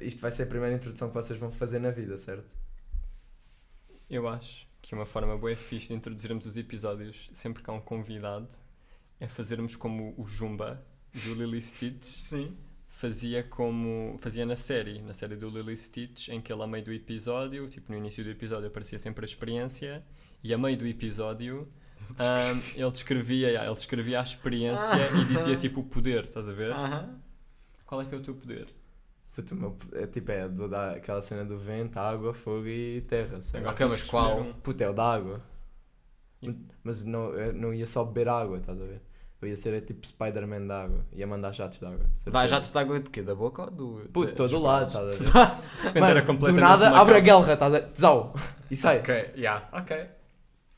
Isto vai ser a primeira introdução que vocês vão fazer na vida, certo? Eu acho que uma forma boa fixe de introduzirmos os episódios sempre que há um convidado é fazermos como o Jumba do Lily Stitch Sim. fazia como fazia na série, na série do Lily Stitch, em que ele a meio do episódio, tipo no início do episódio aparecia sempre a experiência e a meio do episódio ahm, ele descrevia, yeah, ele descrevia a experiência e dizia tipo o poder, estás a ver? Qual é que é o teu poder? Puto, meu, é tipo, é do, da, aquela cena do vento, água, fogo e terra? Agora Ok, mas qual? um. Puto, é o da água. E- Mas não, eu não ia só beber água, estás a ver? Eu ia ser é, tipo Spider-Man da água. Ia mandar jatos de água. certeza. jatos de água de quê? Da boca ou do. Puto, de- todo lado, estás a ver? Mano, era do nada, abre a guerra, estás a ver? Tzau! E sai. Ok, yeah, ok.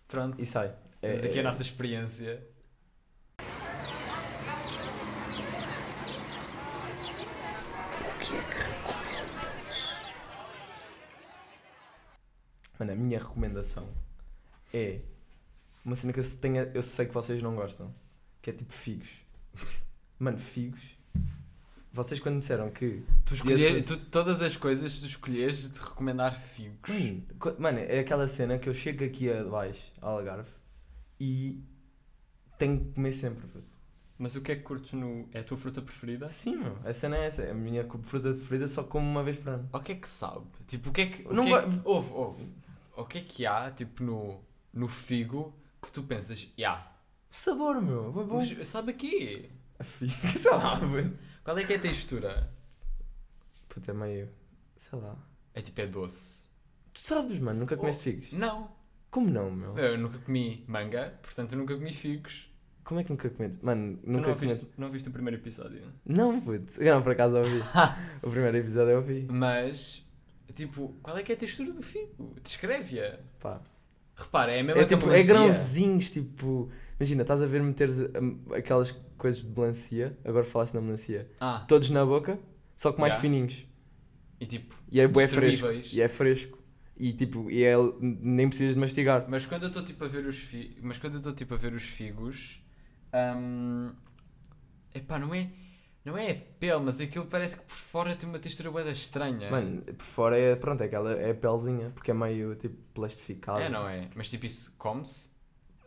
Pronto. E sai. É, Temos aqui é- a nossa experiência. Mano, a minha recomendação é uma cena que eu, tenho, eu sei que vocês não gostam, que é tipo figos. Mano, figos. Vocês quando me disseram que. Tu escolher, tu, todas as coisas tu escolhes de recomendar figos. Mano, mano, é aquela cena que eu chego aqui a baixo, ao Algarve, e tenho que comer sempre. puto. Mas o que é que curtes no. É a tua fruta preferida? Sim, meu, a cena é essa. A minha fruta preferida só como uma vez por ano. O que é que sabe? Tipo, o que é que. O Não que é que- Ouve, ouve. O que é que há, tipo, no, no figo que tu pensas, ya, Sabor, meu, bom. mas sabe aqui? A figo, sei lá. Qual é que é a textura? Puta, é meio. sei lá. É tipo, é doce. Tu sabes, mano, nunca comeste Oh. figos? Não. Como não, meu? Eu nunca comi manga, portanto eu nunca comi figos. Como é que nunca comeste? Mano, Tu nunca não viste, não viste o primeiro episódio? Não, puto. Eu não, por acaso ouvi. o primeiro episódio eu ouvi. Mas, tipo, qual é que é a textura do figo? Descreve-a. Pá. Repara, é a mesma É tipo, é grãozinhos, tipo. Imagina, estás a ver meter aquelas coisas de melancia. Agora falaste na melancia. Ah, Todos na boca, só que mais Yeah. fininhos. e tipo, E é bué fresco. E é fresco. E tipo, e é, nem precisas de mastigar. Mas quando eu estou tipo a ver os fi... mas quando eu estou tipo a ver os figos, hum... epá, não é não é pele, mas aquilo parece que por fora tem uma textura bué da estranha. Mano, por fora é, pronto, é aquela, é a pelezinha, porque é meio tipo plastificado. é, não é? Mas tipo isso come-se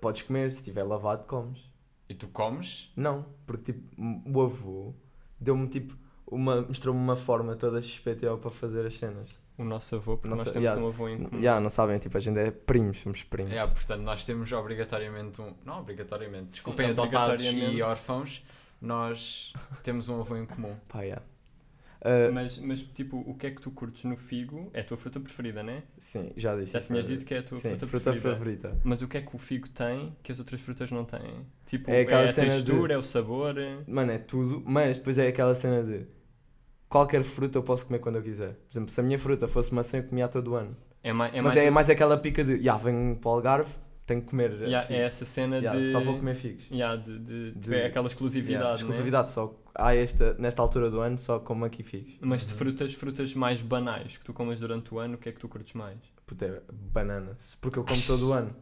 Podes comer, se estiver lavado, comes. e tu comes. Não, porque tipo, o avô deu-me tipo, uma, mostrou-me uma forma toda XPTO para fazer as cenas. O nosso avô, porque Nossa, nós temos yeah. um avô em comum. Já, não sabem, tipo, a gente é primos, somos primos. É, portanto, nós temos obrigatoriamente um. Não obrigatoriamente, desculpem, Sim, adotados e órfãos, nós temos um avô em comum. Pá, yeah. Ah, Mas, mas, tipo, o que é que tu curtes no figo? É a tua fruta preferida, né? sim, já disse Já isso tinhas várias dito que é a tua. Sim, fruta fruta preferida. favorita. Mas o que é que o figo tem que as outras frutas não têm? Tipo, É é, aquela a cena de- textura, é o sabor. Mano, é tudo, mas depois é aquela cena de qualquer fruta eu posso comer quando eu quiser. Por exemplo, se a minha fruta fosse maçã, eu comia todo ano. É, mais, é mas mais, é mais aquela pica de, já, venho para o Algarve, tenho que comer. Yeah, é essa cena Yeah, de. Só vou comer figos. Yeah, de, de, de- De- é aquela exclusividade, Yeah, né? exclusividade, só há esta, nesta altura do ano, só como aqui figos. Mas de frutas, frutas mais banais que tu comes durante o ano, o que é que tu curtes mais? Puta, é banana. Porque eu como todo o ano.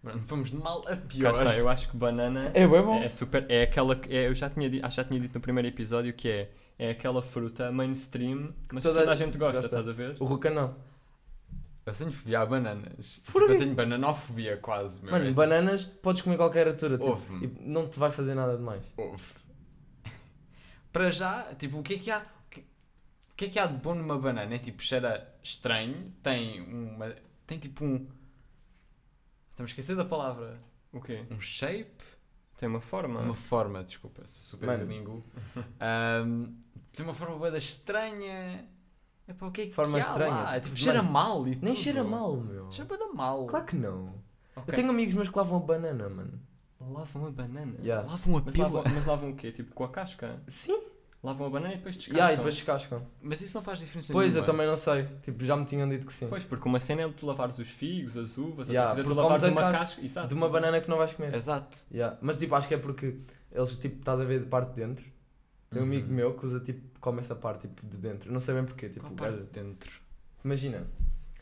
Pronto, Vamos de mal a Cá pior. está, eu acho que banana É bem bom. é super. É aquela. que- É, eu já tinha, acho que já tinha dito no primeiro episódio que é. É aquela fruta mainstream, mas Toda- que toda a gente gosta, gosta. estás a ver? O Ruca não. Eu tenho fobia a bananas. Tipo, Porquê? eu tenho bananofobia quase. Meu. Mano, É bananas podes comer qualquer altura. Tipo, e não te vai fazer nada de mais. tipo, ouve. Para já, tipo, o que é que há? O que, é que há de bom numa banana? É tipo, cheira estranho, tem uma. Tem tipo um. Estamos a esquecer da palavra. O quê? Um shape? Tem uma forma. Uma forma, desculpa, super Mano. Ahm, tem uma forma boa estranha. É para o que é que Forma há estranha, lá? tipo, Tipo, cheira mano, mal e Nem tudo. cheira mal, meu. Cheira bué da mal. Claro que não. Ok. Eu tenho amigos meus que lavam a banana, mano. Lavam a banana. Yeah. Lavam a Mas, pila. lavam, mas lavam o quê? Tipo com a casca? Sim. Lavam a banana e depois descascam. Yeah, e depois descascam. Mas isso não faz diferença Pois, nenhuma. eu também não sei. Tipo, já me tinham dito que sim. Pois, porque uma cena é tu lavares os figos, as uvas, Yeah, outra coisa é tu porque lavares comes a uma casca casca. Exato. De uma banana que não vais comer. Exato. Yeah. Mas tipo, acho que é porque eles, tipo, estás a ver de parte de dentro. Tem um amigo Uhum. meu que usa, tipo, come essa parte, tipo, de dentro. Não sei bem porquê. Tipo, Qual parte de dentro? imagina.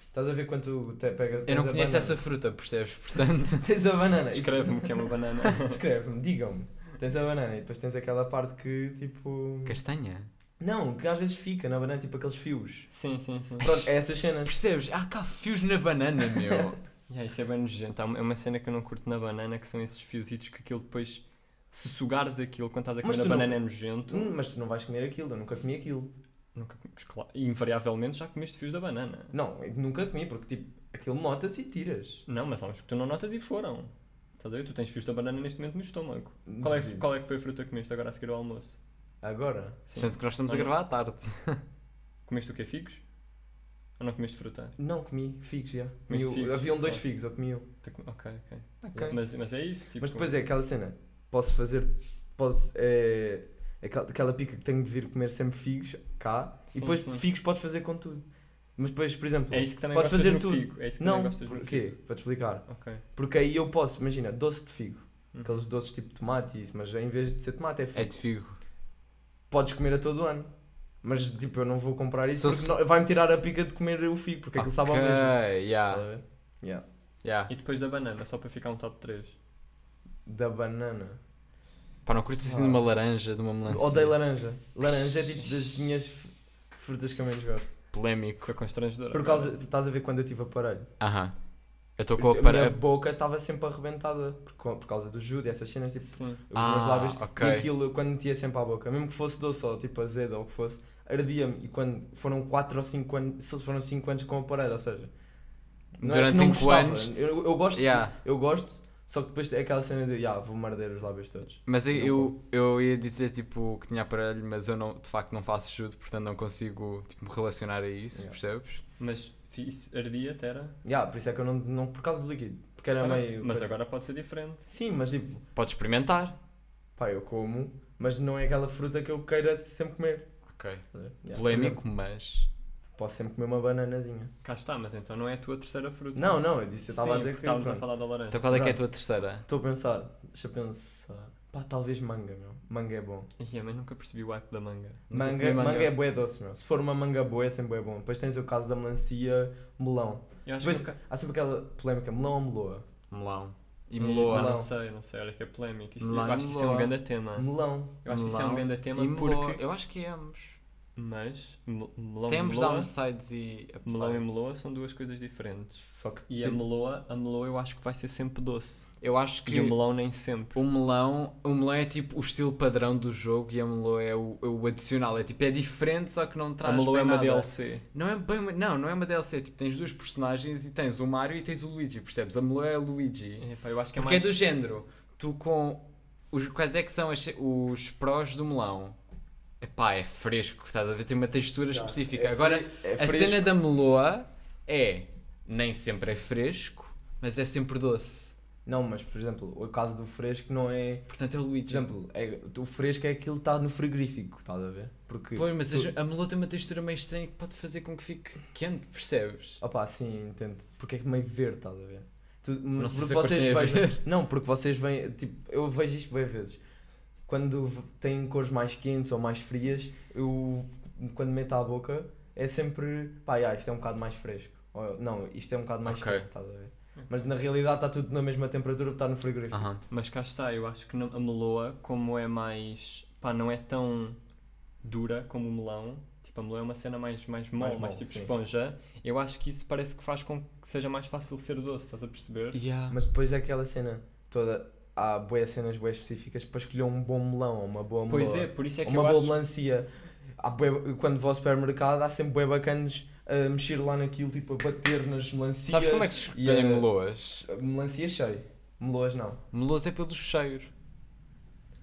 Estás a ver quando tu te pegas... Eu não a conheço banana. essa fruta, percebes? Portanto, Tens a banana. e- Descreve-me o que é uma banana. Descreve-me, digam-me. Tens a banana e depois tens aquela parte que, tipo... castanha. Não, que às vezes fica na banana, tipo aqueles fios. Sim, sim, sim. Pronto, é essas cenas. Percebes? Há cá fios na banana, meu. Yeah, isso é bem nojento. É uma cena que eu não curto na banana, que são esses fiositos que aquilo depois, se sugares aquilo quando estás a comer a tu não- banana é nojento. Hum, mas tu não vais comer aquilo, eu nunca comi aquilo. Nunca comes, claro. E invariavelmente já comeste fios da banana. Não, eu nunca comi, porque tipo, aquilo nota-se e tiras. Não, mas há uns que tu não notas e foram. Estás a ver? Tu tens fios da banana neste momento no estômago. Qual é, qual é que foi a fruta que comeste agora a seguir ao almoço? Agora? Sim. Sendo que nós estamos a gravar à tarde. Comeste o quê? Figos? Ou não comeste fruta? Não comi figos, já. Comeste Comi figos? Haviam dois Oh. figos, eu comi um. Ok, ok. Ok. Mas, mas é isso? Tipo, Mas depois é aquela cena, posso fazer, posso, é, aquela, aquela pica que tenho de vir comer sempre figos cá, Sim, e depois sim. figos podes fazer com tudo. Mas depois, por exemplo, É isso que também podes fazer no tudo. figo. É isso que não, gostas porquê? Para te explicar. Ok. Porque aí eu posso, imagina, doce de figo, Hum. aqueles doces tipo tomate e isso, mas em vez de ser tomate é figo. É de figo. Podes comer a todo ano. Mas tipo, eu não vou comprar isso Só porque se- vai-me tirar a pica de comer o figo, porque aquilo sabe ao mesmo. Yeah? Yeah. yeah. E depois da banana, só para ficar um top 3. Da banana. Pá, não curtes assim Ah. de uma laranja, de uma melancia? Odeio laranja. Laranja é tipo das minhas frutas que eu menos gosto. Polémico. Foi constrangedor. Por causa, estás a ver quando eu tive aparelho. Aham. Eu estou com a a minha boca estava sempre arrebentada por, co- por causa do judo e essas cenas. Tipo, Sim. os Ah, meus lábios. ok. E aquilo, quando metia sempre à boca, mesmo que fosse doce ou tipo azedo ou o que fosse, ardia-me. E quando foram 4 ou 5 anos, se foram 5 anos com aparelho, ou seja. não é Durante que não 5 gostava. anos... Eu, eu gosto, Yeah. eu gosto, só que depois é aquela cena de, yeah, vou morder os lábios todos. Mas eu, eu, eu ia dizer tipo que tinha aparelho, mas eu não, de facto não faço judo, portanto não consigo tipo, me relacionar a isso, Yeah. percebes? Mas isso ardia até era. Yeah, por isso é que eu não, não. Por causa do líquido. Porque era Agora- meio. mas coisa. agora pode ser diferente. Sim, mas tipo, Podes experimentar. pá, eu como, mas não é aquela fruta que eu queira sempre comer. Ok. Yeah. Polémico, mas. Posso sempre comer uma bananazinha. Cá está, mas então não é a tua terceira fruta. Não, não, eu disse, eu estava a dizer que. estávamos a falar da laranja. Então qual é que é a tua terceira? Estou a pensar, deixa eu pensar. Pá, talvez manga, meu. Manga é bom. Ih, mas nunca percebi o hype da manga. Manga, comi manga. é bué doce, meu. Se for uma manga boa, é sempre bué bom. Depois tens o caso da melancia, melão. Eu acho Depois que nunca... há sempre aquela polémica, melão ou meloa? Melão. E meloa. Melão. Não sei, não sei, olha que é polémico. Isso, Melão eu acho que isso é um grande tema. Melão. Eu acho que isso é um Melão grande tema e porque. Eu acho que é ambos. Mas mel- melão Tem e meloa, downsides e upsides. melão e meloa são duas coisas diferentes. Só que E a meloa, a meloa eu acho que vai ser sempre doce. Eu acho E que o melão nem sempre. o melão, o melão é tipo o estilo padrão do jogo e a meloa é o, o adicional. É tipo, é diferente, só que não A traz meloa é uma nada. DLC. Não é bem uma, não, não é uma DLC. Tipo, tens dois personagens e tens o Mario e tens o Luigi, percebes? A meloa é o Luigi. Epá, eu acho que é Porque mais... é do género. Tu com. Os, quais é que são as- os prós do melão? Epá, é fresco, estás a ver? Tem uma textura já, específica. é Agora, é a cena da meloa é. Nem sempre é fresco, mas é sempre doce. Não, mas por exemplo, o caso do fresco não é. Portanto, é o Por Luigi. exemplo, é, o fresco é aquilo que está no frigorífico, estás a ver? Porque. Pois, mas tu- a, meloa tem uma textura meio estranha que pode fazer com que fique quente, percebes? Opá, sim, entendo. Porque é meio verde, estás a ver? Tu, Não sei se cor vocês vejam-. Não, porque vocês veem. Tipo, eu vejo isto bem vezes. Quando têm cores mais quentes ou mais frias, eu quando meto à boca é sempre. Pá, já, isto é um bocado mais fresco. Ou, não, isto é um bocado mais Ok. quente, estás a ver? Mas na realidade está tudo na mesma temperatura porque está no frigorífico. Mas cá está, eu acho que a meloa, como é mais. pá, não é tão dura como o melão. Tipo, a meloa é uma cena mais, mais mole, mais, mole, tipo sim. esponja. Eu acho que isso parece que faz com que seja mais fácil ser doce, estás a perceber? Yeah. Mas depois é aquela cena toda. Há boas cenas boas específicas para escolher um bom melão ou uma boa Pois é, por isso é que uma eu boa acho. melancia. Há bué- quando vou ao supermercado há sempre bem bacanas a mexer lá naquilo, tipo a bater nas melancias. Sabes como é que se e escolhem a- meloas? Melancia cheio. Meloas não. Meloas é pelo cheiro.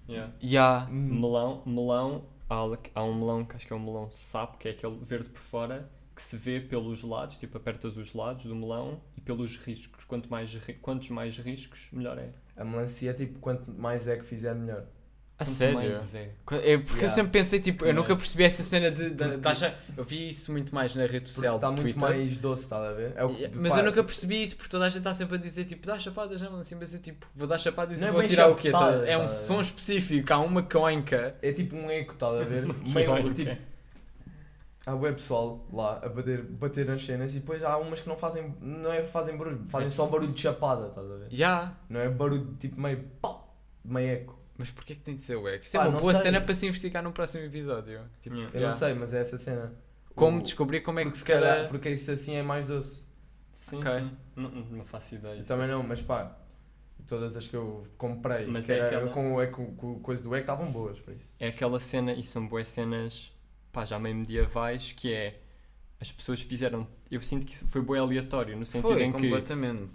Yeah. Ya. Hum, Melão, melão, há, há um melão que acho que é um melão sapo, que é aquele verde por fora, que se vê pelos lados, tipo apertas os lados do melão e pelos riscos. Quanto mais, ri- quantos mais riscos, melhor é. A melancia é tipo quanto mais é que fizer melhor. A Quanto sério? mais é. É porque eu Yeah. sempre pensei, tipo, eu Mas- nunca percebi essa cena de, de, de achar- Eu vi isso muito mais na rede social está muito Twitter. mais doce, estás a ver? É o Yeah, Mas pá, eu nunca percebi isso porque toda a gente está sempre a dizer tipo, dá chapadas não, assim, mas eu tipo, vou dar chapadas Não e é vou tirar o quê? Tá- É um tá? som específico, há uma conca. É tipo um eco, estás a ver? Meio, tipo, há web pessoal lá a bater, bater nas cenas e depois há umas que não fazem, não é fazem barulho, fazem só barulho de chapada, estás a ver? Já. Não é barulho tipo meio pau, meio eco. Mas porquê que tem de ser wack? Isso é Pá, uma não boa sei. cena para se investigar no próximo episódio. Tipo, Yeah. Eu yeah. não sei, mas é essa cena. Como O- descobrir como é porque que se se calhar, porque isso assim é mais doce. Sim, Ok. sim. Não, não faço ideia. Eu também não, mas pá, todas as que eu comprei, Mas que é era aquela- com, o eco- com, o coisa do eco, estavam boas para isso. É aquela cena, e são boas cenas, pá, já meio medievais, que é. As pessoas fizeram. Eu sinto que foi bem aleatório, no sentido Foi, em que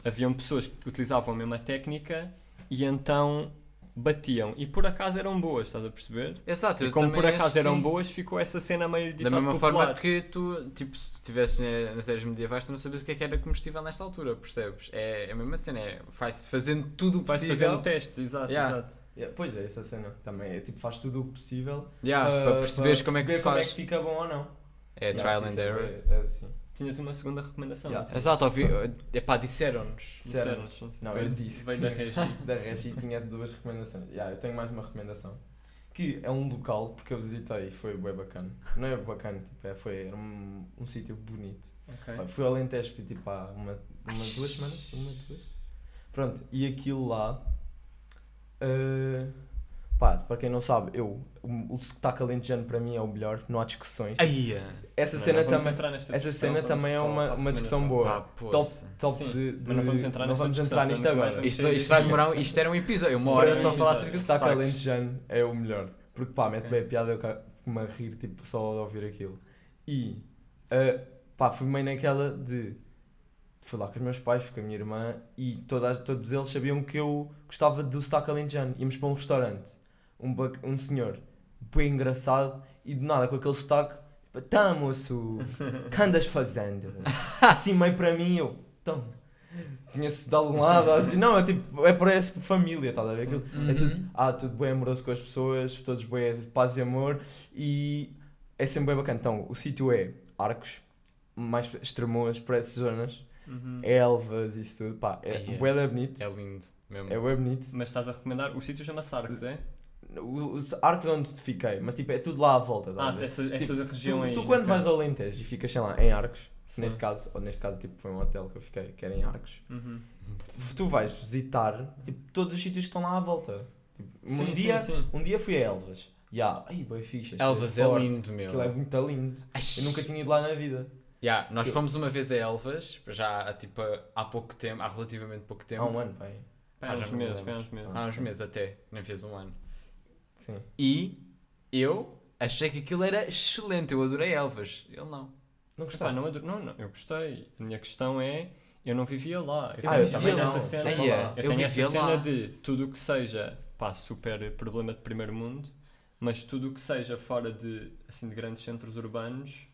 haviam pessoas que utilizavam a mesma técnica e então batiam. E por acaso eram boas, estás a perceber? Exato, E como por acho acaso eram sim. boas, ficou essa cena meio Da ditada mesma popular. forma que tu, tipo, se estivesse nas séries medievais, tu não sabias o que é que era comestível nesta altura, percebes? É a mesma cena, é, vai-se fazendo tudo o possível. fazendo testes, exato, Yeah. exato. Yeah, pois é, essa cena também. É tipo, faz tudo o possível Yeah, ah, para perceberes como é que se perceber como faz. é que fica bom ou não. É Yeah, trial and é error. bué- é assim. Tinhas uma segunda recomendação. Yeah. Exato, ouvi, epá, disseram-nos. Disseram. Disseram-nos, sim, sim. Não, eu disse. Veio da Regi. Da Regi tinha duas recomendações. Yeah, eu tenho mais uma recomendação. Que é um local, porque eu visitei e foi bem bacana. Não é bacana, tipo, é, foi era um, um sítio bonito. Ok. Pá, Fui ao Alentejo tipo, há uma, uma, duas semanas. Uma, duas. Pronto, e aquilo lá. Eh, pá, para quem não sabe, eu, o, o sotaque alentejano para mim é o melhor, não há discussões. Aí, Essa Não, cena não também. Essa discussão, cena também é uma, uma discussão boa. pá, Top, top Sim, de, de- mas não vamos entrar não nesta vamos entrar nisto agora. Isto, isto vai demorar, isto era um episódio, uma hora só falar acerca de Sotaque alentejano é o melhor. Porque pá, mete bem a piada, eu fico-me a rir tipo, só de ouvir aquilo. E eh, pá, fui meio naquela de. Fui lá com os meus pais, com a minha irmã e todas, todos eles sabiam que eu gostava do sotaque alentejano. Íamos para um restaurante, um, um senhor bem engraçado e de nada com aquele sotaque, tipo, tá moço, o que andas fazendo? Assim meio para mim, eu, então, conheço de algum lado, assim, não, é tipo, é parece família, estás a ver? Aquilo, é tudo, Uhum. ah, tudo bem amoroso com as pessoas, todos bem de paz e amor e é sempre bem bacana. Então, o sítio é Arcos, mais Estremoas, por essas zonas, Uhum. Elvas, isso tudo, pá, é Aí é. bué bonito, É lindo mesmo. é bué bonito. Mas estás a recomendar, o sítio chama-se Arcos, é? Os Arcos é onde fiquei, mas tipo, é tudo lá à volta, Ah, essa, essa Tipo, região tu, aí. tu quando ok. vais ao Alentejo e ficas, sei lá, em Arcos, Sim. neste caso, ou neste caso tipo, foi um hotel que eu fiquei, que era em Arcos, Uhum. tu vais visitar tipo, todos os sítios que estão lá à volta. Tipo, um, Sim, dia, sim, um dia fui a Elvas. Ya, ai, boa ficha. isto Elvas é forte. lindo, meu. Aquilo é muito lindo. Eu nunca tinha ido lá na vida. Yeah, nós Eu- fomos uma vez a Elvas, já há, tipo, há pouco tempo, há relativamente pouco tempo. Há um ano, pai. Ah, há uns não me meses, foi há uns meses. Há uns meses até, nem fez um ano. Sim. E eu achei que aquilo era excelente, eu adorei Elvas. Ele não. Não Epá, gostaste? não, adoro- não, não, eu gostei. A minha questão é, eu não vivia lá. Eu Ah, tenho eu também vivia essa cena. Aí é, eu eu tenho essa cena lá. de tudo o que seja, pá, super problema de primeiro mundo, mas tudo o que seja fora de, assim, de grandes centros urbanos,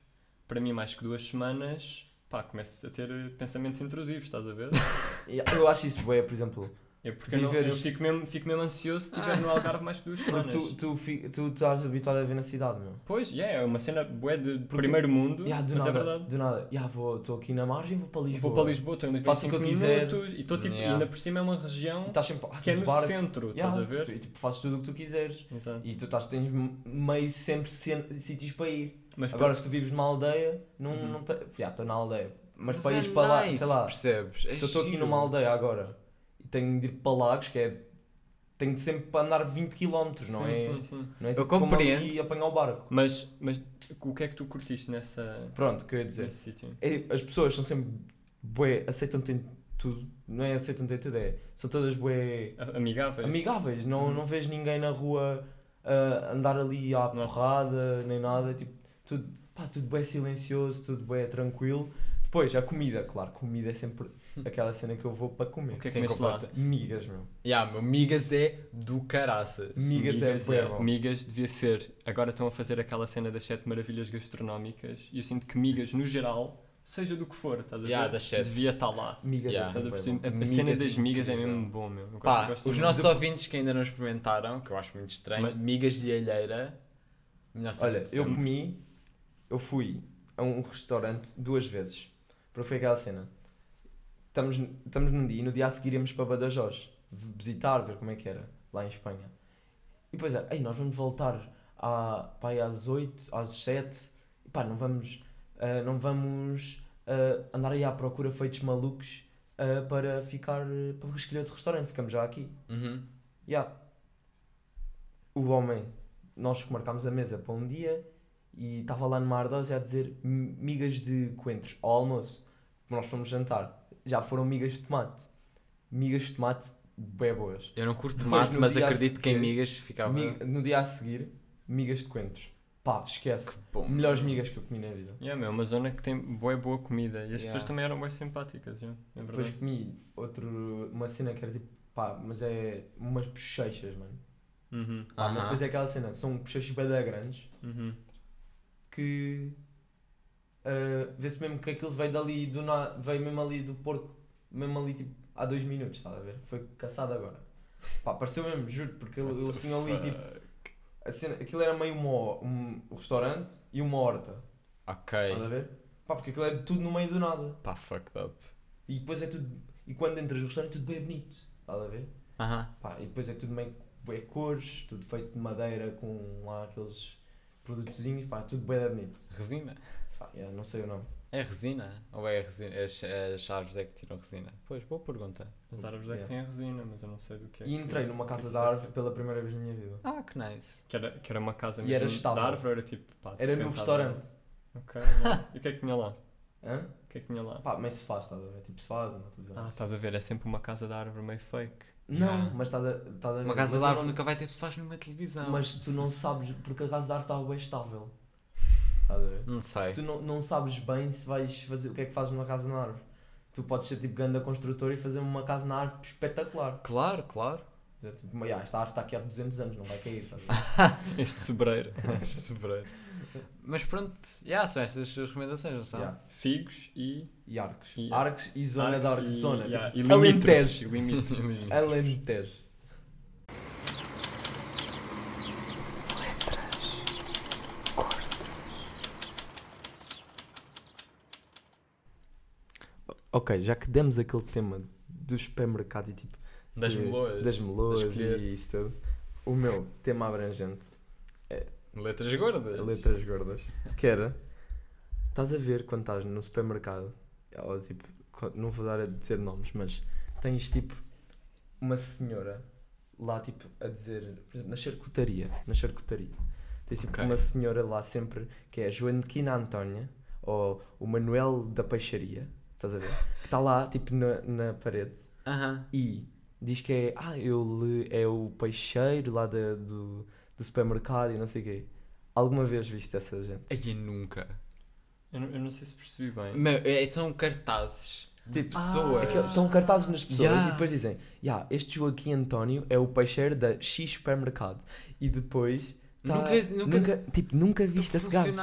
para mim mais que duas semanas, pá, começo a ter pensamentos intrusivos, estás a ver? Eu acho isso bué, por exemplo. Eu, porque eu, não- eu Viveres- fico, mesmo, fico mesmo ansioso se estiver no Algarve mais que duas Porque semanas. tu, tu, fi- tu estás habituado a ver na cidade, meu. Pois, yeah, é uma cena bué de Porque- primeiro mundo, do mas nada, é verdade. Do nada. Vou, estou aqui na margem, vou para Lisboa. Vou para Lisboa, estou Faço o que eu 25 quiser. minutos e estou tipo, Yeah. ainda por cima é uma região sempre ah, que é no barco. centro, Ya, estás a tu- ver? tu- E tipo, fazes tudo o que tu quiseres. Exato. E tu estás, tens meio sempre sítios para ir. Mas Agora, se tu vives numa aldeia, não, Uhum. não te... Já, estou na aldeia. Mas, Mas para é ires para lá, nice, sei lá, percebes? É se eu estou aqui numa aldeia agora e tenho de ir para Lagos, que é. Tenho de sempre para andar 20 km, não sim, é? sim, sim. Não é Eu tipo compreendo. ali apanhar o barco. Mas, mas o que é que tu curtiste nessa, Pronto, o que eu ia dizer. nesse sítio? É, as pessoas são sempre bué, aceitam ter tudo. Não é aceitam ter tudo, é. São todas bué Amigáveis? amigáveis. Não, Uhum. não vês ninguém na rua a andar ali à Não porrada, nem nada. Tipo, tudo, pá, tudo bué silencioso, tudo bué tranquilo. Depois, a comida, claro, comida é sempre aquela cena que eu vou para comer. O que é que comeste lá? Migas, meu. Yeah, meu, migas é do caraças. Migas, é bué bom. Migas devia ser. Agora estão a fazer aquela cena das sete maravilhas gastronómicas e eu sinto que migas, no geral, seja do que for, estás a ver? Yeah. Devia estar lá. Migas Yeah. é a bom. A, a cena Migas das migas é mesmo bom, meu. Eu Pá, os muito. nossos ouvintes que ainda não experimentaram, que eu acho muito estranho, Mas- migas de alheira. Olha, eu comi, eu fui a um restaurante duas vezes. Porque foi aquela cena. Estamos, estamos num dia e no dia a seguir íamos para Badajoz visitar, ver como é que era lá em Espanha. E depois é, ei, nós vamos voltar à, pá, às 8, às 7. E pá, não vamos, ah, não vamos ah, andar aí à procura feitos malucos ah, para ficar, para escolher outro restaurante. Ficamos já aqui. Uhum. Yeah. o homem, nós marcámos a mesa para um dia e estava lá numa ardósia a dizer "M- migas de coentros ao almoço. Nós fomos jantar. Já foram migas de tomate. Migas de tomate bem boas. Eu não curto Depois, tomate, mas acredito que em seguir, migas ficava. No dia a seguir, migas de coentros. Pá, esquece. Melhores migas que eu comi na vida. Yeah, meu, uma zona que tem boa, boa comida e as Yeah. pessoas também eram bem simpáticas, yeah, é Depois verdade. comi outro, uma cena que era tipo, pá, mas é umas bochechas, mano. Uhum, Pá, mas depois é aquela cena, são bochechas bem grandes uhum. Que ah, vê-se mesmo que aquilo veio dali do na... veio mesmo ali do porco, mesmo ali tipo há dois minutos, estás a ver? Foi caçado agora. Pá, pareceu mesmo, juro, porque ele- eles tinham ali tipo. A cena, aquilo era meio uma, um, restaurante e uma horta, Ok. estás a ver? Pá, porque aquilo é tudo no meio do nada. Pá, fucked up. E depois é tudo. E quando entras no restaurante, tudo bem bonito, estás a ver? Aham. Pá, e depois é tudo meio bem cores, tudo feito de madeira com lá aqueles produtozinhos, pá, tudo bem bonito. Resina. Pá, yeah, não sei o nome. É resina? Ou é resina? As, as árvores é que tiram resina? Pois, boa pergunta. As árvores é que têm a resina, mas eu não sei do que é. E que- entrei numa casa é da é árvore pela primeira vez na minha vida. Ah, que nice. Que era, que era uma casa E era mesmo estável. da árvore, era tipo. Pá, Era tipo no pentada. restaurante. Ok. e o que é que tinha lá? Hã? O que é que tinha lá? Pá, mas se faz, estás a ver? Tipo, se faz, uma televisão. Ah, estás a ver, é sempre uma casa da árvore meio fake. Não, mas estás a, estás a ver. Uma casa mas de árvore não- nunca vai ter sofás numa televisão. Mas tu não sabes, porque a casa de árvore estava bem estável. Estás a ver? Não sei. Tu não, não sabes bem se vais fazer o que é que fazes numa casa na árvore. Tu podes ser tipo grande construtor e fazer uma casa na árvore espetacular. Claro, claro. Tipo, mas, "Ya, esta árvore está aqui há 200 anos, não vai cair. Estás a ver? Este sobreiro. Sobreiro. Mas pronto, yeah, são estas as suas recomendações, não são? Ya. Figos e. E arcos. E- arcos e zona de arcos e- Zona. yeah, tipo, e Alentejo. limítrofes, e limítrofes. Alentejo. Ok, já que demos aquele tema dos supermercados e tipo Das melões. das e isso tudo, o meu tema abrangente Letras gordas. letras gordas, que era, estás a ver quando estás no supermercado, ou tipo, não vou dar a dizer nomes, mas tens tipo uma senhora lá tipo a dizer, por exemplo, na charcutaria, na charcutaria, tens tipo Ok. uma senhora lá sempre que é a Joaquina Antónia, ou o Manuel da Peixaria, estás a ver, que está lá tipo na, na parede Aham. e diz que é, ah, ele é o peixeiro lá da- do, do supermercado e não sei o quê. Alguma vez viste essa gente? Eu nunca. Eu não, eu não sei se percebi bem. Meu, é, são cartazes de Tipo, pessoas. Aquele- Estão cartazes nas pessoas Yeah. e depois dizem, yeah, este Joaquim António é o peixeiro da X supermercado. E depois, tá- Nunca- nunca- tipo, nunca viste esse gajo.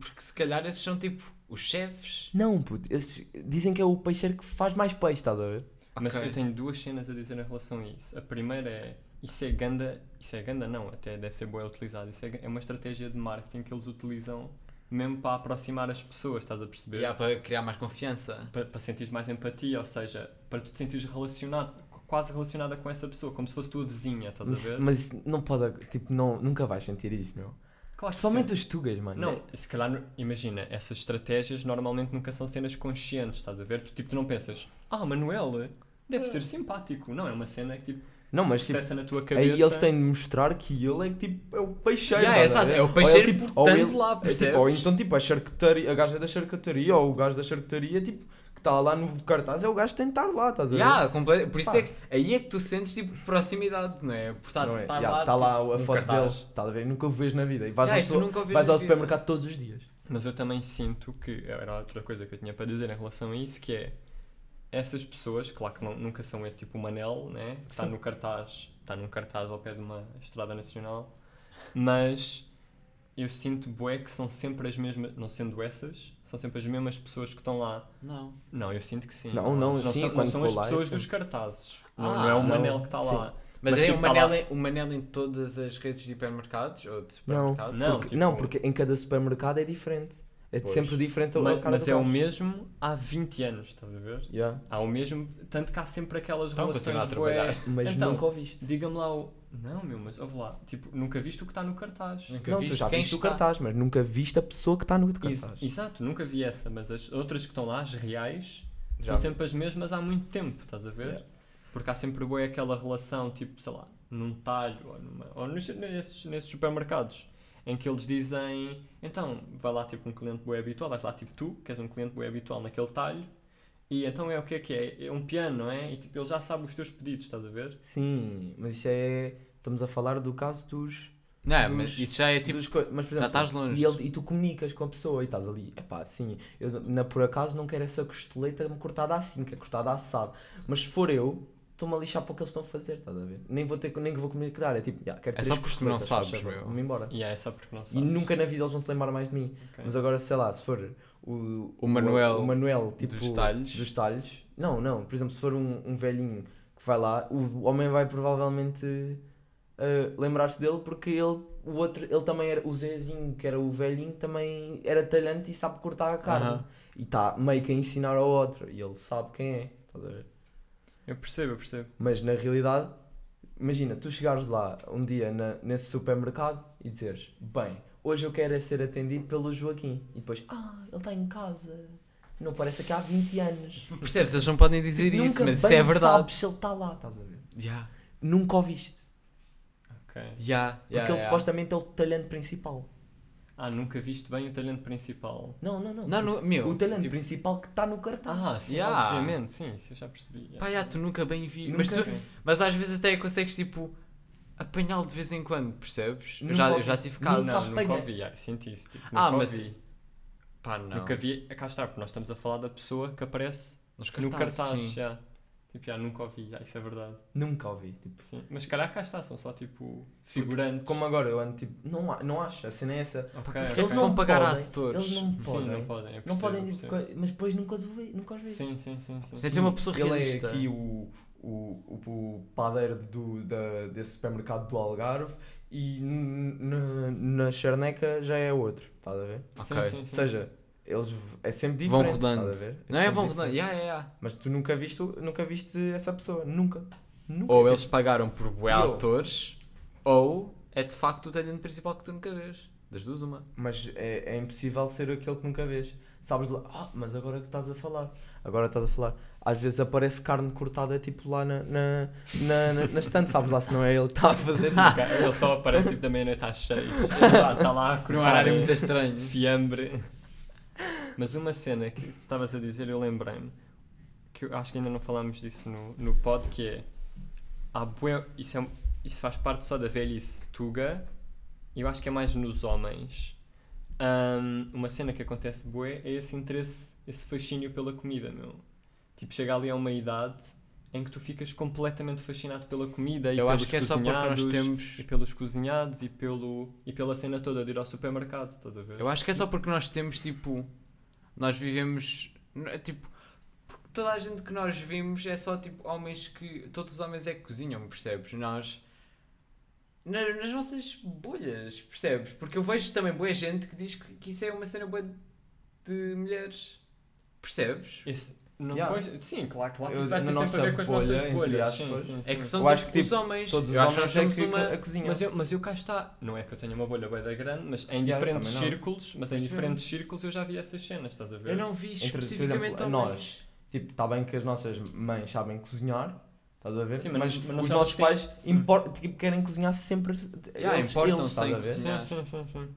Porque se calhar esses são tipo os chefes. Não, puto, esses dizem que é o peixeiro que faz mais peixe, estás a ver? Mas Ok. eu tenho duas cenas a dizer em relação a isso. A primeira é. Isso é ganda. Isso é ganda, não, até deve ser boa utilizado. Isso é, é uma estratégia de marketing que eles utilizam mesmo para aproximar as pessoas, estás a perceber? Yeah, para criar mais confiança. Para, para sentires mais empatia, ou seja, para tu te sentires relacionado, quase relacionada com essa pessoa, como se fosse tua vizinha, estás a Mas, ver? mas isso não pode, tipo, não, nunca vais sentir isso, meu. Claro Principalmente sim. os tugas, mano. Não, se calhar, imagina, essas estratégias normalmente nunca são cenas conscientes, estás a ver? Tu, tipo, tu não pensas, ah, Manuel, deve ser simpático. Não, é uma cena que tipo, Não, mas se tipo, na tua cabeça. Aí eles têm de mostrar que ele é que tipo é o peixeiro. Yeah, a exato, é o Ou peixeiro ele, tipo, portanto ou ele- lá, é, tipo, ou então tipo a charcutaria, a gaja da charcutaria ou o gajo da charcutaria tipo, que está lá no cartaz é o gajo que tem de estar lá, estás a ver? Yeah, Por isso Pá. é que aí é que tu sentes tipo proximidade, não é? Por estar, Não é? estar Yeah, lá, tá lá tipo, a foto cartaz. dele, estás a ver? Nunca o vês na vida. E vais, Yeah, ao, vais ao supermercado todos os dias. Mas eu também sinto que era outra coisa que eu tinha para dizer em relação a isso, que é essas pessoas, claro que não- nunca são é tipo o Manel, né? Está Sim. no cartaz, está num cartaz ao pé de uma estrada nacional, mas eu sinto bué que são sempre as mesmas, não sendo essas, são sempre as mesmas pessoas que estão lá. Não. Não, eu sinto que sim. Não, não, não sim, são, quando não são as lá, pessoas sim. dos cartazes. Não, Ah, não é o não, Manel que está lá. Mas, Mas, é tipo, o, tá Manel, lá. em- o Manel em todas as redes de hipermercados ou de Não, supermercados? Não, porque, tipo- não, porque em cada supermercado é diferente. É Pois. sempre diferente a Mas, cara mas é o mesmo há 20 anos, estás a ver? Yeah. Há o mesmo, tanto que há sempre aquelas Então, relações a trabalhar. Mas Então, nunca o viste. Diga-me lá o. Não, meu, mas ouve lá. Tipo, nunca viste o que está no cartaz. Nunca Não, tu já quem viste o está. cartaz, mas nunca viste a pessoa que está no Ex- cartaz. exato, nunca vi essa, mas as outras que estão lá, as reais, Já são vi. sempre as mesmas há muito tempo, estás a ver? Yeah. Porque há sempre boa aquela relação, tipo, sei lá, num talho ou, numa, ou nesses, nesses supermercados em que eles dizem então vai lá tipo um cliente bem habitual, vais lá tipo tu, que és um cliente bem habitual naquele talho e então é o que é que é? É um piano, não é? E tipo ele já sabe os teus pedidos, estás a ver? Sim, mas isso é. Estamos a falar do caso dos. Não, é, dos- mas isso já é tipo. dos mas, por exemplo, estás longe. E, ele- e tu comunicas com a pessoa e estás ali. Epá, sim, eu na, por acaso não quero essa costeleta cortada assim, que é cortada assado. Mas se for eu, estou-me a lixar para o que eles estão a fazer, estás a ver? Nem vou, ter, nem vou comunicar. É tipo, "Ya, quero É três só porque tu não sabes. Vamos embora. E é só porque não E sabes. nunca na vida eles vão se lembrar mais de mim. Ok. Mas agora, sei lá, se for o, O Manuel o Manuel tipo, dos talhos. dos talhos. Não, não. Por exemplo, se for um, um velhinho que vai lá, o homem vai provavelmente uh, lembrar-se dele porque ele, o outro, ele também era, o Zezinho, que era o velhinho, também era talhante e sabe cortar a carne. Aham. E está meio que a ensinar ao outro. E ele sabe quem é. Estás a ver? Eu percebo, eu percebo. Mas na realidade, imagina, tu chegares lá um dia na- nesse supermercado e dizeres: Bem, hoje eu quero é ser atendido pelo Joaquim. E depois, ah, ele está em casa. Não parece que há 20 anos. Percebes? Eles não podem dizer isso, mas isso é verdade. sabes se ele está lá, estás a ver? Já, Nunca o viste. Ok. já, Porque já. ele já. supostamente é o talento principal. Ah, nunca viste bem o talento principal. Não, não, não. Não, meu. o talento tipo, principal que está no cartaz. Ah, sim, Yeah. obviamente, sim, isso eu já percebi. yeah. Pá, já, tu nunca bem vi. Nunca Mas, tu- mas às vezes até consegues tipo apanhá-lo de vez em quando, percebes? Eu Nunca já, eu já tive Nunca casos. Não, nunca apanha. ouvi, yeah, eu senti isso. Tipo, Ah, nunca mas- ouvi. Pá, não. Nunca vi, cá está, porque nós estamos a falar da pessoa que aparece Nos no cartaz. sim. já. Tipo, já, nunca ouvi, já, isso é verdade. Nunca ouvi. Tipo, Sim. Mas se calhar cá está, são só tipo figurantes. como agora eu ando tipo, não, há- não acho, a cena é essa. Ok, Porque ok. é que Eles vão pagar podem, atores? Eles não Sim, podem. não podem. eu Não percebo, podem, tipo, percebo. co- mas depois nunca os vi, nunca os vi. Sim, sim, sim. sim. Deve ter uma pessoa Ele realista. é aqui o, o, o, o padeiro do, da, desse supermercado do Algarve e n- na, na charneca já é outro, estás a ver? Ok. Sim, sim, sim. Ou seja, eles é sempre Vão diferente, rodando. estás a ver? Não é vão rodando. Já, já, já. Mas tu nunca viste, nunca viste essa pessoa, nunca. Nunca. Ou eles pagaram por bué atores, ou é de facto o talento principal que tu nunca vês. Das duas, uma. Mas é, é impossível ser aquele que nunca vês. Sabes lá, ah, mas agora que estás a falar, agora estás a falar. Às vezes aparece carne cortada tipo lá na, na, na, na, na estante, sabes lá se não é ele que está a fazer Ele só aparece tipo da meia-noite às seis. Está lá a Num cortar horário eh, muito estranho. fiambre. Mas uma cena que tu estavas a dizer, eu lembrei-me, que eu acho que ainda não falámos disso no, no pod, que é, há bué, isso, é um- isso faz parte só da velhice tuga, e eu acho que é mais nos homens. Ahm, uma cena que acontece bué é esse interesse, esse fascínio pela comida, meu. Tipo, chega ali a uma idade em que tu ficas completamente fascinado pela comida e Eu pelos é cozinhados, temos. e pelos cozinhados e, pelo, e pela cena toda de ir ao supermercado, estás a ver? Eu acho que é só porque nós temos tipo. Nós vivemos. Tipo. Toda a gente que nós vimos é só tipo homens que. Todos os homens é que cozinham, percebes? Nós. na- Nas nossas bolhas, percebes? Porque eu vejo também boa gente que diz que, que isso é uma cena boa de mulheres. Percebes? Esse, não, Yeah. pois, sim, claro, claro que isso vai ter sempre a ver com as nossa nossas entre Sim, aspas, sim, É sim. que são Eu acho tipo que, os homens. Todos os homens nós é que uma. a cozinha. Mas eu, mas eu cá está, não é que eu tenha uma bolha bem da grande, mas em Yeah, diferentes círculos, mas em Sim. diferentes círculos eu já vi essas cenas, estás a ver? Eu não vi Entre, especificamente exemplo, nós, tipo, está bem que as nossas mães sabem cozinhar, estás a ver? Sim, mas mas os nossos pais sim. tipo, querem cozinhar sempre Yeah, importam-se. Sim, sim, sim, sim.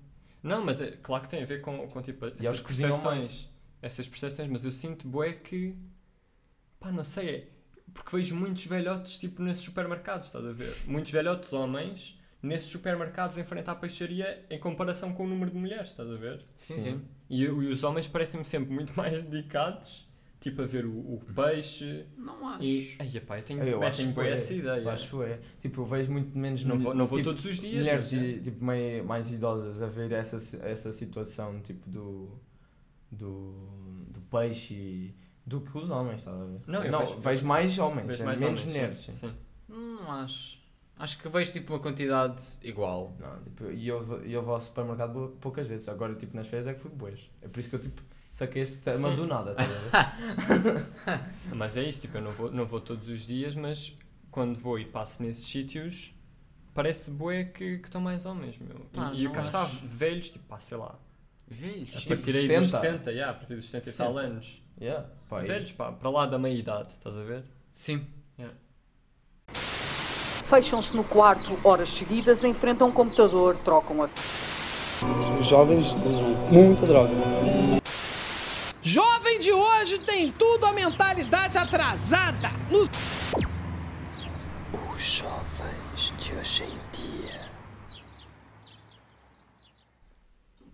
Não, mas é, claro que tem a ver com, com tipo, E cozinham percepções. Essas percepções, mas eu sinto bué que. Pá, não sei, é. Porque vejo muitos velhotes tipo nesses supermercados, estás a ver? Muitos velhotes homens nesses supermercados em frente à peixaria em comparação com o número de mulheres, estás a ver? Sim, Sim. E, e os homens parecem-me sempre muito mais dedicados, tipo a ver o, o peixe. Não acho. E. Ai, pá, eu tenho, Eu acho que é. essa ideia. Eu acho que é. Tipo, eu vejo muito menos. Não vou, não vou tipo, todos os dias. mulheres mas, é. tipo, meio, mais idosas a ver essa, essa situação tipo do, do, do peixe e do que os homens, estás a ver? Não, eu não vejo- vejo, mais homens, Vejo é mais menos homens, mulheres. sim, sim. Não acho. Acho que vejo tipo uma quantidade igual. Não, tipo, e eu, vou- e eu vou ao supermercado pou- poucas vezes, agora tipo nas férias é que fui boas. É por isso que eu tipo saquei este tema Sim. do nada, ver? Mas é isso, tipo, eu não vou, não vou todos os dias, mas quando vou e passo nesses sítios, parece bué que que estão mais homens, meu. E e não cá está, acho. velhos, tipo, pá, sei lá, Velhos. a Tipo, partir aí dos 70. 60, yeah, a partir dos 60 e tal 60. anos. Yeah, pá, Velhos, pá, para lá da meia idade, estás a ver? Sim. Fecham-se no quarto horas seguidas, enfrentam um computador, trocam a Os jovens usam muita droga. Jovem de hoje tem tudo a mentalidade atrasada. No Os jovens de hoje em dia.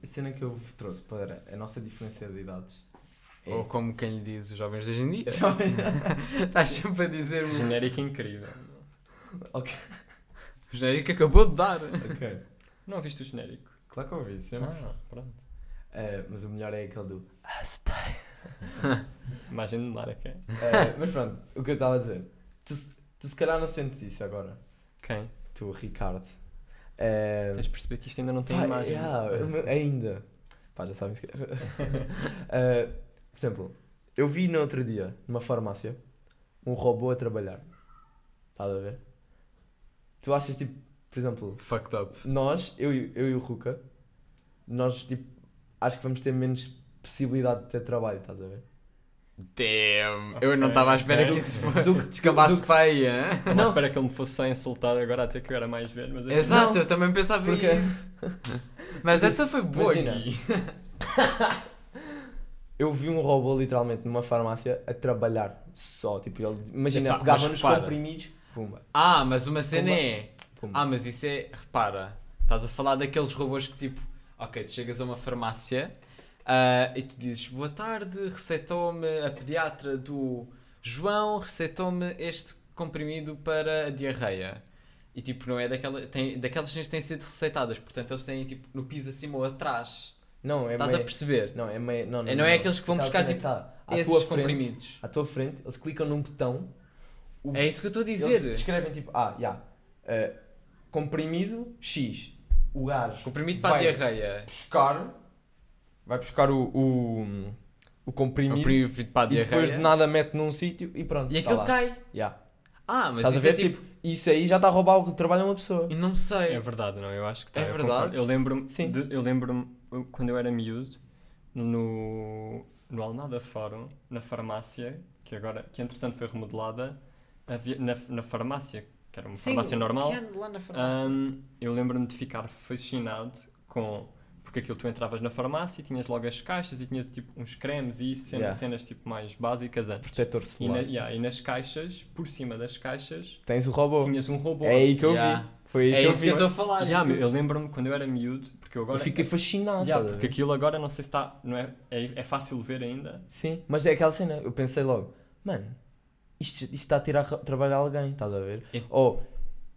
A cena que eu trouxe para a nossa diferença de idades. é- Ou como quem lhe diz os jovens de hoje em dia. Jovem- Estás sempre a dizer Genérico incrível. ok, o genérico acabou de dar. ok. Não viste o genérico? Claro que eu ouvi sempre. Ah, pronto. Eh, mas o melhor é aquele do. Imagem de marca. Eh, mas pronto, o que eu estava a dizer. Tu, tu se calhar não sentes isso agora. Quem? Tu, Ricardo. Eh, Tens de perceber que isto ainda não tem pá, imagem. yeah, ainda. Pá, já sabem se Eh, Por exemplo, eu vi no outro dia, numa farmácia, um robô a trabalhar. Estás a ver? Tu achas tipo, por exemplo, Fucked up. nós, eu, eu e o Ruka, nós tipo, acho que vamos ter menos possibilidade de ter trabalho, estás a ver? Damn. Eu não estava à espera ok. que isso descambasse para aí, hein? Estava Não. à espera que ele me fosse só insultar agora a dizer que eu era mais velho, mas é Exato, Não. eu também pensava Porque- isso. Mas essa foi boa Imagina. aqui. Eu vi um robô literalmente numa farmácia a trabalhar só. Tipo, ele, imagina, Epá, pegava nos repara. comprimidos, pumba, Ah, mas uma cena Pumba. é. pumba. Ah, mas isso é. Repara, estás a falar daqueles robôs que tipo. Ok, tu chegas a uma farmácia ah, e tu dizes boa tarde, receitou-me a pediatra do João, receitou-me este comprimido para a diarreia. E tipo, não é daquela, tem, daquelas cenas que têm sido receitadas, portanto eles têm tipo no piso acima ou atrás. Não, é Estás a meio... perceber? Não, é meio... Não, não, É, não é aqueles que vão Aquela buscar, tipo, tá à Esses tua frente, comprimidos. À tua frente, eles clicam num botão, o- É isso que eu estou a eles dizer. escrevem tipo, ah, já, eh, comprimido X. O gajo Comprimido para a diarreia. buscar, vai buscar o, o, o comprimido, Comprimido para a e depois de nada mete num sítio e pronto. E tá aquilo lá. cai. Já. Ah, mas Estás a isso é ver? tipo. tipo, isso aí já está a roubar o trabalho a uma pessoa. Eu não sei. É verdade, não, eu acho que está. É eu verdade? Eu lembro-me, Sim. de- eu lembro-me quando eu era miúdo, no, no Alnada Fórum, na farmácia, que agora, que entretanto foi remodelada, havia, na, na farmácia, que era uma farmácia normal, que ano lá na farmácia? hum, eu lembro-me de ficar fascinado com. Porque aquilo tu entravas na farmácia e tinhas logo as caixas e tinhas tipo uns cremes e isso, cenas, Yeah. cenas tipo mais básicas antes. Protetor E, solar. na- yeah, e nas caixas, por cima das caixas, Tens o robô. tinhas um robô. É aí que eu Yeah. vi. Foi aí é que eu isso vi. que eu estou a falar. Yeah, e eu lembro-me quando eu era miúdo, porque eu agora. Eu fiquei fascinado. Yeah, porque aquilo agora não sei se está. Não é, é, é fácil ver ainda. Sim, mas é aquela cena. Eu pensei logo, mano, isto, isto está a tirar ra- trabalho a alguém, estás a ver? E- Ou,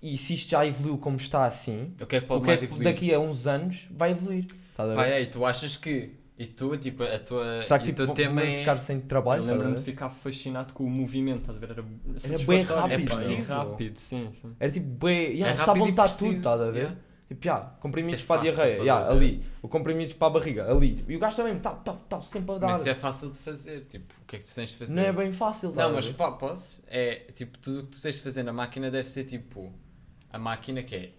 e se isto já evoluiu como está assim, O que é que o pode que é mais que evoluir? daqui a uns anos vai evoluir? Estás a ver? Pai, ei, tu achas que. E tu, tipo, a tua. Será que e tipo, o teu vou, tema vou é. ficar sem trabalho? eu estás a lembro-me de ver? ficar fascinado com o movimento, estás a ver? Era, bem satisfatório. rápido. É preciso. rápido, sim, sim. Era tipo, bem, yeah, É rápido e está preciso, tudo, estás a ver? yeah. Tipo, yeah, comprimidos Isso é para a fácil, diarreia, estás yeah, a ver? ali. O comprimidos para a barriga, ali. Tipo, e o gajo também, tal, tal, tal, sempre a dar. Mas isso é fácil de fazer. Tipo, o que é que tu tens de fazer? Não é bem fácil, estás Não, a mas ver? pá, posso? É tipo, tudo o que tu tens de fazer na máquina deve ser tipo. A máquina que é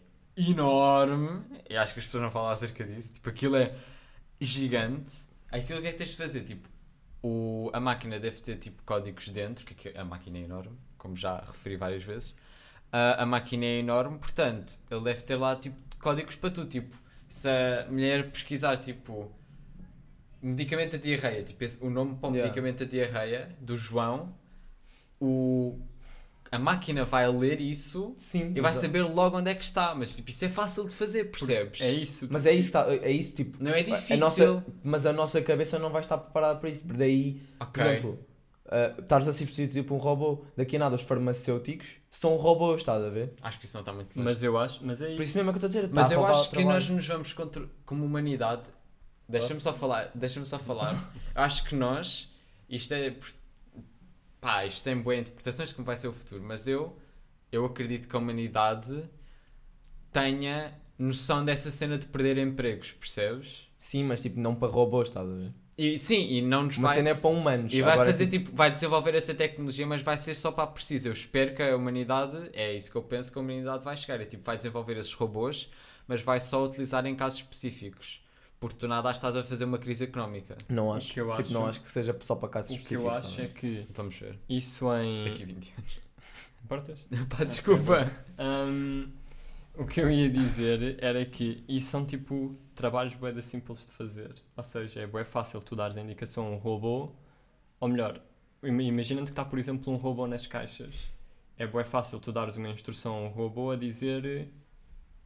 enorme. E acho que as pessoas não falam acerca disso. Tipo, aquilo é gigante. Aquilo que é que tens de fazer? Tipo, o, a máquina deve ter tipo códigos dentro, que a máquina é enorme, como já referi várias vezes. Ah, a máquina é enorme, portanto, ele deve ter lá tipo códigos para tudo. Tipo, se a mulher pesquisar tipo medicamento da diarreia, tipo esse- o nome para o Yeah. medicamento da diarreia do João, o, a máquina vai ler isso Sim, e vai exato. saber logo onde é que está. Mas tipo, isso é fácil de fazer, percebes? É isso. Mas é isso, tá, é isso tipo. Não é A difícil. nossa, mas a nossa cabeça não vai estar preparada para isso. Porque daí, por Ok. exemplo, uh, estás a substituir tipo um robô. Daqui a nada, os farmacêuticos são robôs, estás a ver? Acho que isso não está muito longe. Mas eu acho, mas é Por isso. isso mesmo é que eu estou a dizer. Mas a eu acho que trabalho. nós nos vamos contra, como humanidade. Deixa-me só falar, deixa-me só falar. acho que nós, isto é, pá, isto tem boas interpretações de como vai ser o futuro, mas eu, eu acredito que a humanidade tenha noção dessa cena de perder empregos, percebes? Sim, mas tipo, não para robôs, estás a ver? E sim, e não nos Uma vai, cena é para humanos. e vai Agora, fazer tipo, tipo, vai desenvolver essa tecnologia, mas vai ser só para a precisa. Eu espero que a humanidade, é isso que eu penso que a humanidade vai chegar, é tipo, vai desenvolver esses robôs, mas vai só utilizar em casos específicos. Porque tu nada estás a fazer uma crise económica. Não acho. que eu tipo, acho- não acho que seja só para casos O que específicos. eu acho a é que Vamos ver. isso em. Daqui a 20 anos. Importas? Pá, desculpa. Hum, o que eu ia dizer era que isso são tipo trabalhos bué simples de fazer. Ou seja, é bué fácil tu dares a indicação a um robô, ou melhor, im- imaginando que está, por exemplo, um robô nas caixas. É bué fácil tu dares uma instrução a um robô a dizer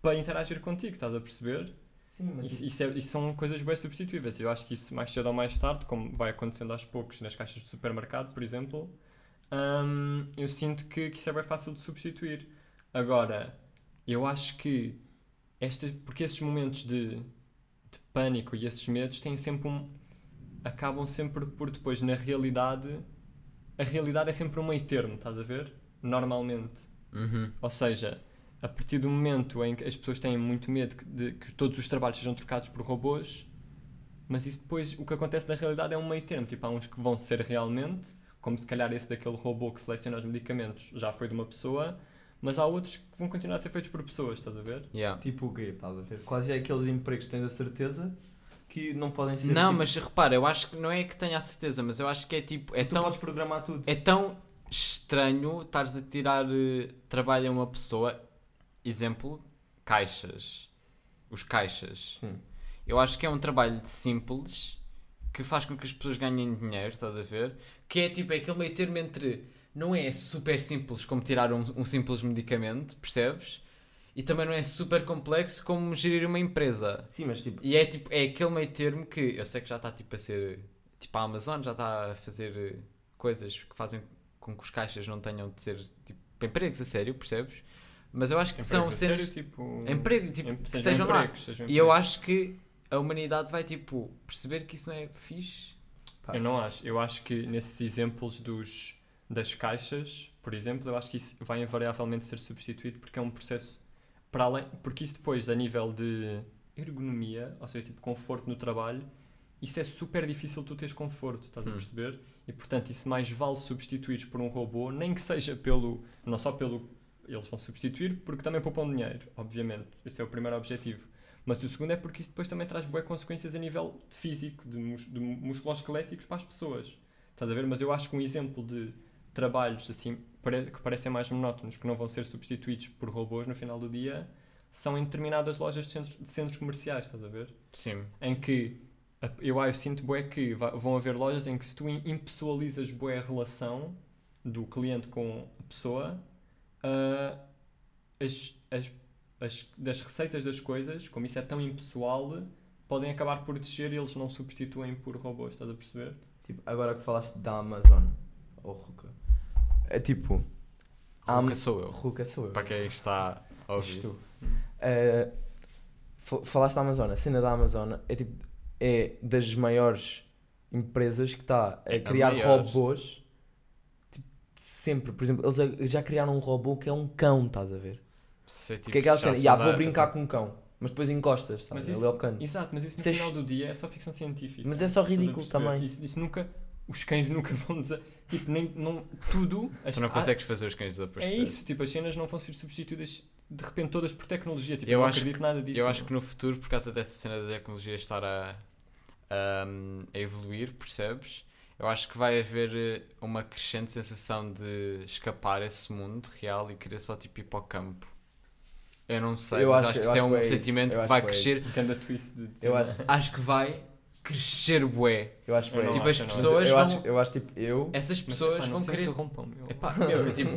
para interagir contigo, estás a perceber? Sim, mas Isso, isso, é- isso são coisas bem substituíveis. Eu acho que isso mais cedo ou mais tarde, como vai acontecendo aos poucos nas caixas de supermercado, por exemplo, hum, eu sinto que, que isso é bem fácil de substituir. Agora, eu acho que esta, porque esses momentos de, de pânico e esses medos têm sempre um. acabam sempre por depois, na realidade, a realidade é sempre um meio termo, estás a ver? Normalmente. Uhum. Ou seja, a partir do momento em que as pessoas têm muito medo de que todos os trabalhos sejam trocados por robôs, mas isso depois, o que acontece na realidade é um meio termo. Tipo, há uns que vão ser realmente, como se calhar esse daquele robô que seleciona os medicamentos já foi de uma pessoa, mas há outros que vão continuar a ser feitos por pessoas, estás a ver? Yeah. tipo o quê? Estás a ver? Quase é aqueles empregos que tens a certeza que não podem ser. Não, tipo, mas repara, eu acho que não é que tenha a certeza, mas eu acho que é tipo. É tu tão, podes programar tudo. é tão estranho estares a tirar eh, trabalho a uma pessoa. Exemplo, caixas. Os caixas. Sim. Eu acho que é um trabalho simples que faz com que as pessoas ganhem dinheiro, estás a ver? Que é tipo é aquele meio termo entre não é super simples como tirar um, um simples medicamento, percebes? E também não é super complexo como gerir uma empresa. Sim, mas tipo, E é tipo, é aquele meio termo que eu sei que já está tipo a ser. Tipo, a Amazon já está a fazer eh, coisas que fazem com que os caixas não tenham de ser tipo empregos a sério, percebes? Mas eu acho que são Empregos a cenas. sério, tipo... Emprego, tipo, em- que sejam estejam lá. empregos, sejam E eu empregos. acho que a humanidade vai tipo perceber que isso não é fixe. pá, Eu não acho. Eu acho que nesses exemplos dos, das caixas, por exemplo, eu acho que isso vai invariavelmente ser substituído porque é um processo para além. Porque isso depois, a nível de ergonomia, ou seja, tipo conforto no trabalho, isso é super difícil tu teres conforto, estás a Hum. perceber? E portanto, isso mais vale substituir por um robô, nem que seja pelo. não só pelo. Eles vão substituir, porque também poupam dinheiro, obviamente. Esse é o primeiro objetivo. Mas o segundo é porque isso depois também traz boas consequências a nível físico, de, mus de musculoesqueléticos para as pessoas. Estás a ver? Mas eu acho que um exemplo de trabalhos assim que parecem mais monótonos, que não vão ser substituídos por robôs no final do dia, são em determinadas lojas de centros, de centros comerciais, estás a ver? Sim. Em que eu, eu sinto bué que vão haver lojas em que se tu im- impessoalizas bué a relação do cliente com a pessoa, as, as, as, das receitas das coisas, como isso é tão impessoal, podem acabar por descer e eles não substituem por robôs, estás a perceber? tipo, agora que falaste da Amazon, ou Ruka, é tipo. Ruka sou eu. Ruka sou eu. Para quem está a ouvir. tu. Fa- falaste da Amazon, a cena da Amazon é tipo é das maiores empresas que está a É criar robôs sempre, por exemplo, eles já- criaram um robô que é um cão, estás a ver? Sei, tipo, que é aquela cena, se "Ya, anda- vou brincar com um cão, mas depois encostas, Mas mas ele isso- é o cão. Exato, mas isso no é final do dia é só ficção científica. Mas é só Estás ridículo também. Isso, isso nunca. Os cães nunca vão dizer. Tipo, nem. Não, tudo. as- Tu não consegues fazer os cães É desaparecer. isso, tipo, as cenas não vão ser substituídas de repente todas por tecnologia. Tipo, Eu não acho acredito nada disso. Eu acho que no futuro, por causa dessa cena da tecnologia estar a, a, a evoluir, percebes? Eu acho que vai haver eh, uma crescente sensação de escapar esse mundo real e querer só tipo ir para o campo. Eu não sei, Eu mas acho- acho, que eu isso é um é sentimento Eu que vai que é crescer. De. Eu acho, Acho que vai crescer bué. eu acho que Eu é. Tipo, as acho, eu Mas pessoas eu, vão... acho, eu acho tipo, eu Essas Mas, pessoas epá, não vão querer... interrompam, meu. Epá, meu, tipo,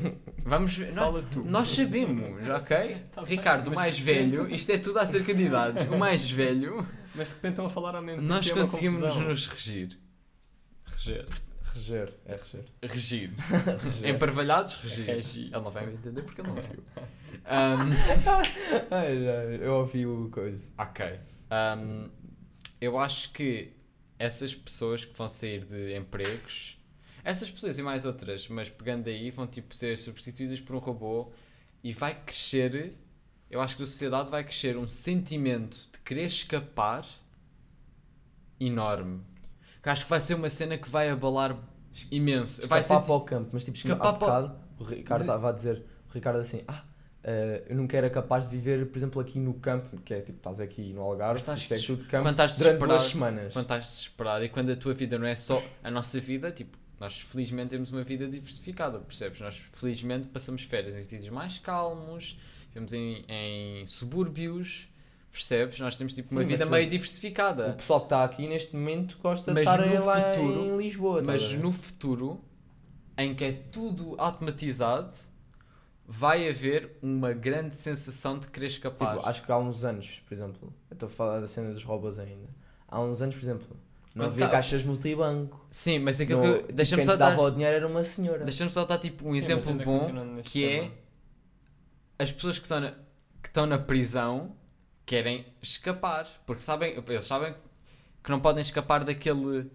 vamos ver... Nós, Fala tu. nós sabemos, ok? Tá bem, Ricardo, o mas mais repente- velho, isto é tudo acerca de idades. O mais velho, Mas de repente estão a falar ao mesmo tempo. nós é conseguimos nos regir. Reger. reger, é reger. Regir. reger. Emparvalhados, regir. Regi. Ele não vai entender porque ele não viu. Ahm, Ai, já, eu ouvi o coisa. ok. Ahm, eu acho que essas pessoas que vão sair de empregos, essas pessoas e mais outras, mas pegando aí, vão tipo ser substituídas por um robô e vai crescer. Eu acho que a sociedade vai crescer um sentimento de querer escapar enorme. Que acho que vai ser uma cena que vai abalar imenso. Vai Escapar ser para o campo, mas tipo, Escapar há bocado, o Ricardo estava a dizer, o Ricardo assim, ah, eh, eu nunca era capaz de viver, por exemplo, aqui no campo, que é tipo, estás aqui no Algarve, estás isto é tudo campo, estás durante duas semanas. quando estás desesperado e quando a tua vida não é só a nossa vida, tipo, nós felizmente temos uma vida diversificada, percebes? Nós felizmente passamos férias em sítios mais calmos, vivemos em, em subúrbios, percebes? Nós temos tipo uma Sim, vida meio o- diversificada. O pessoal que está aqui neste momento gosta Mas de estar no lá futuro- em Lisboa. estás Mas ver? no futuro, em que é tudo automatizado, vai haver uma grande sensação de querer escapar. Tipo, acho que há uns anos, por exemplo, eu estou a falar da cena dos robôs ainda. Há uns anos, por exemplo, não Quando havia tá- caixas multibanco. Sim, mas aquilo Não- que. tipo, Deixa-me quem só dar. o dinheiro era uma senhora. Deixa-me só dar tipo um Sim, exemplo bom que é tema. as pessoas que estão na, que estão na prisão querem escapar. Porque sabem, eles sabem que não podem escapar daquele,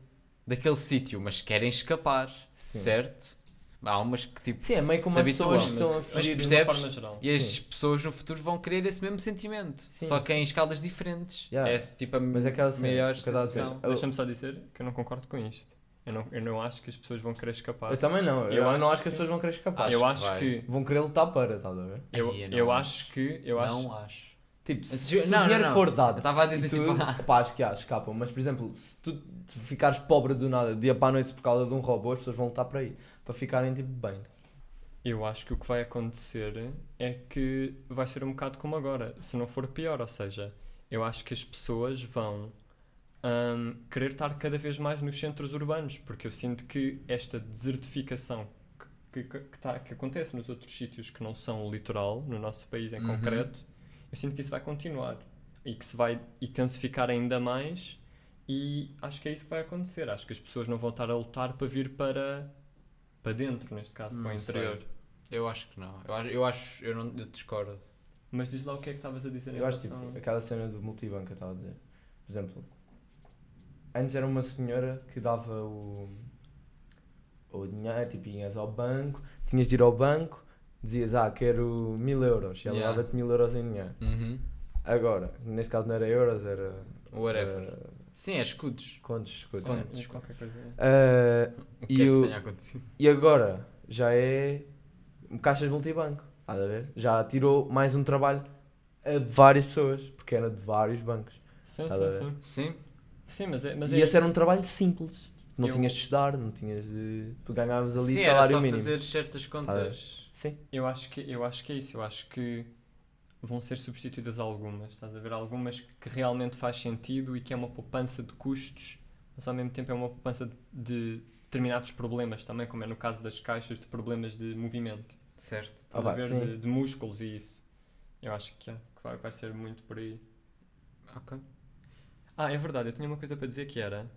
daquele sítio, mas querem escapar, Sim. certo? Há umas que tipo. Sim, é meio como as pessoas estão a mas, mas fugir. de forma geral. E as Sim. pessoas no futuro vão querer esse mesmo sentimento, Sim, só que sim. em escalas diferentes. Yeah. É esse, tipo a Mas é aquela cena, maior que dizer. sensação. Eu- Deixa-me só dizer que eu não concordo com isto. Eu não, eu não acho que as pessoas vão querer escapar. Eu também não. Eu, Eu não acho acho que que- as pessoas vão querer escapar. Acho eu que acho vai. que. Vão querer lutar para, estás a ver? Eu, eu não eu acho. acho que. Eu acho, Não acho. Tipo, se, Não, se não, o dinheiro não. for Eu dado. estava a dizer tu, tipo. ah, pá, acho que há, escapam. Mas, por exemplo, se tu ficares pobre do nada, dia para a noite por causa de um robô, as pessoas vão lutar para aí. Para ficarem tipo bem. Eu acho que o que vai acontecer é que vai ser um bocado como agora, se não for pior. Ou seja, eu acho que as pessoas vão hum, querer estar cada vez mais nos centros urbanos, porque eu sinto que esta desertificação que, que, que, tá- que acontece nos outros sítios que não são o litoral, no nosso país em Uhum. concreto, eu sinto que isso vai continuar e que se vai intensificar ainda mais. E acho que é isso que vai acontecer. Acho que as pessoas não vão estar a lutar para vir para, para dentro, neste caso, para o Não sei. interior. Eu acho que não. Eu acho, eu, acho, eu, não, eu discordo. Mas diz lá o que é que estavas a dizer em Eu acho tipo, relação- aquela cena do multibanco que eu estava a dizer. Por exemplo, antes era uma senhora que dava o, o dinheiro, tipo, ias ao banco, tinhas de ir ao banco, dizias, ah, quero mil euros, e ela Yeah. dava-te mil euros em dinheiro. Agora, neste caso não era euros, era. Whatever. eh, Sim, é escudos. contos, escudos. Contos. É, qualquer coisa. Eh, O que E é que o- tenha acontecido? e agora já é caixas multibanco. Estás a ver? Já tirou mais um trabalho a várias pessoas, porque era de vários bancos. Sim, sim, sim. Sim? Sim, mas é, mas é e esse isso. era um trabalho simples. Não Eu- tinhas de estudar, não tinhas de. Tu ganhavas ali Sim, era salário só mínimo. fazer certas contas. Sim. Eu acho, que, eu acho que é isso. Eu acho que vão ser substituídas algumas. Estás a ver? Algumas que realmente faz sentido e que é uma poupança de custos, mas ao mesmo tempo é uma poupança de, de determinados problemas também, como é no caso das caixas de problemas de movimento. Certo. Estás Ah, a ver? De, de músculos e isso. Eu acho que, é, que vai, vai ser muito por aí. Ok. Ah, é verdade, eu tinha uma coisa para dizer que era.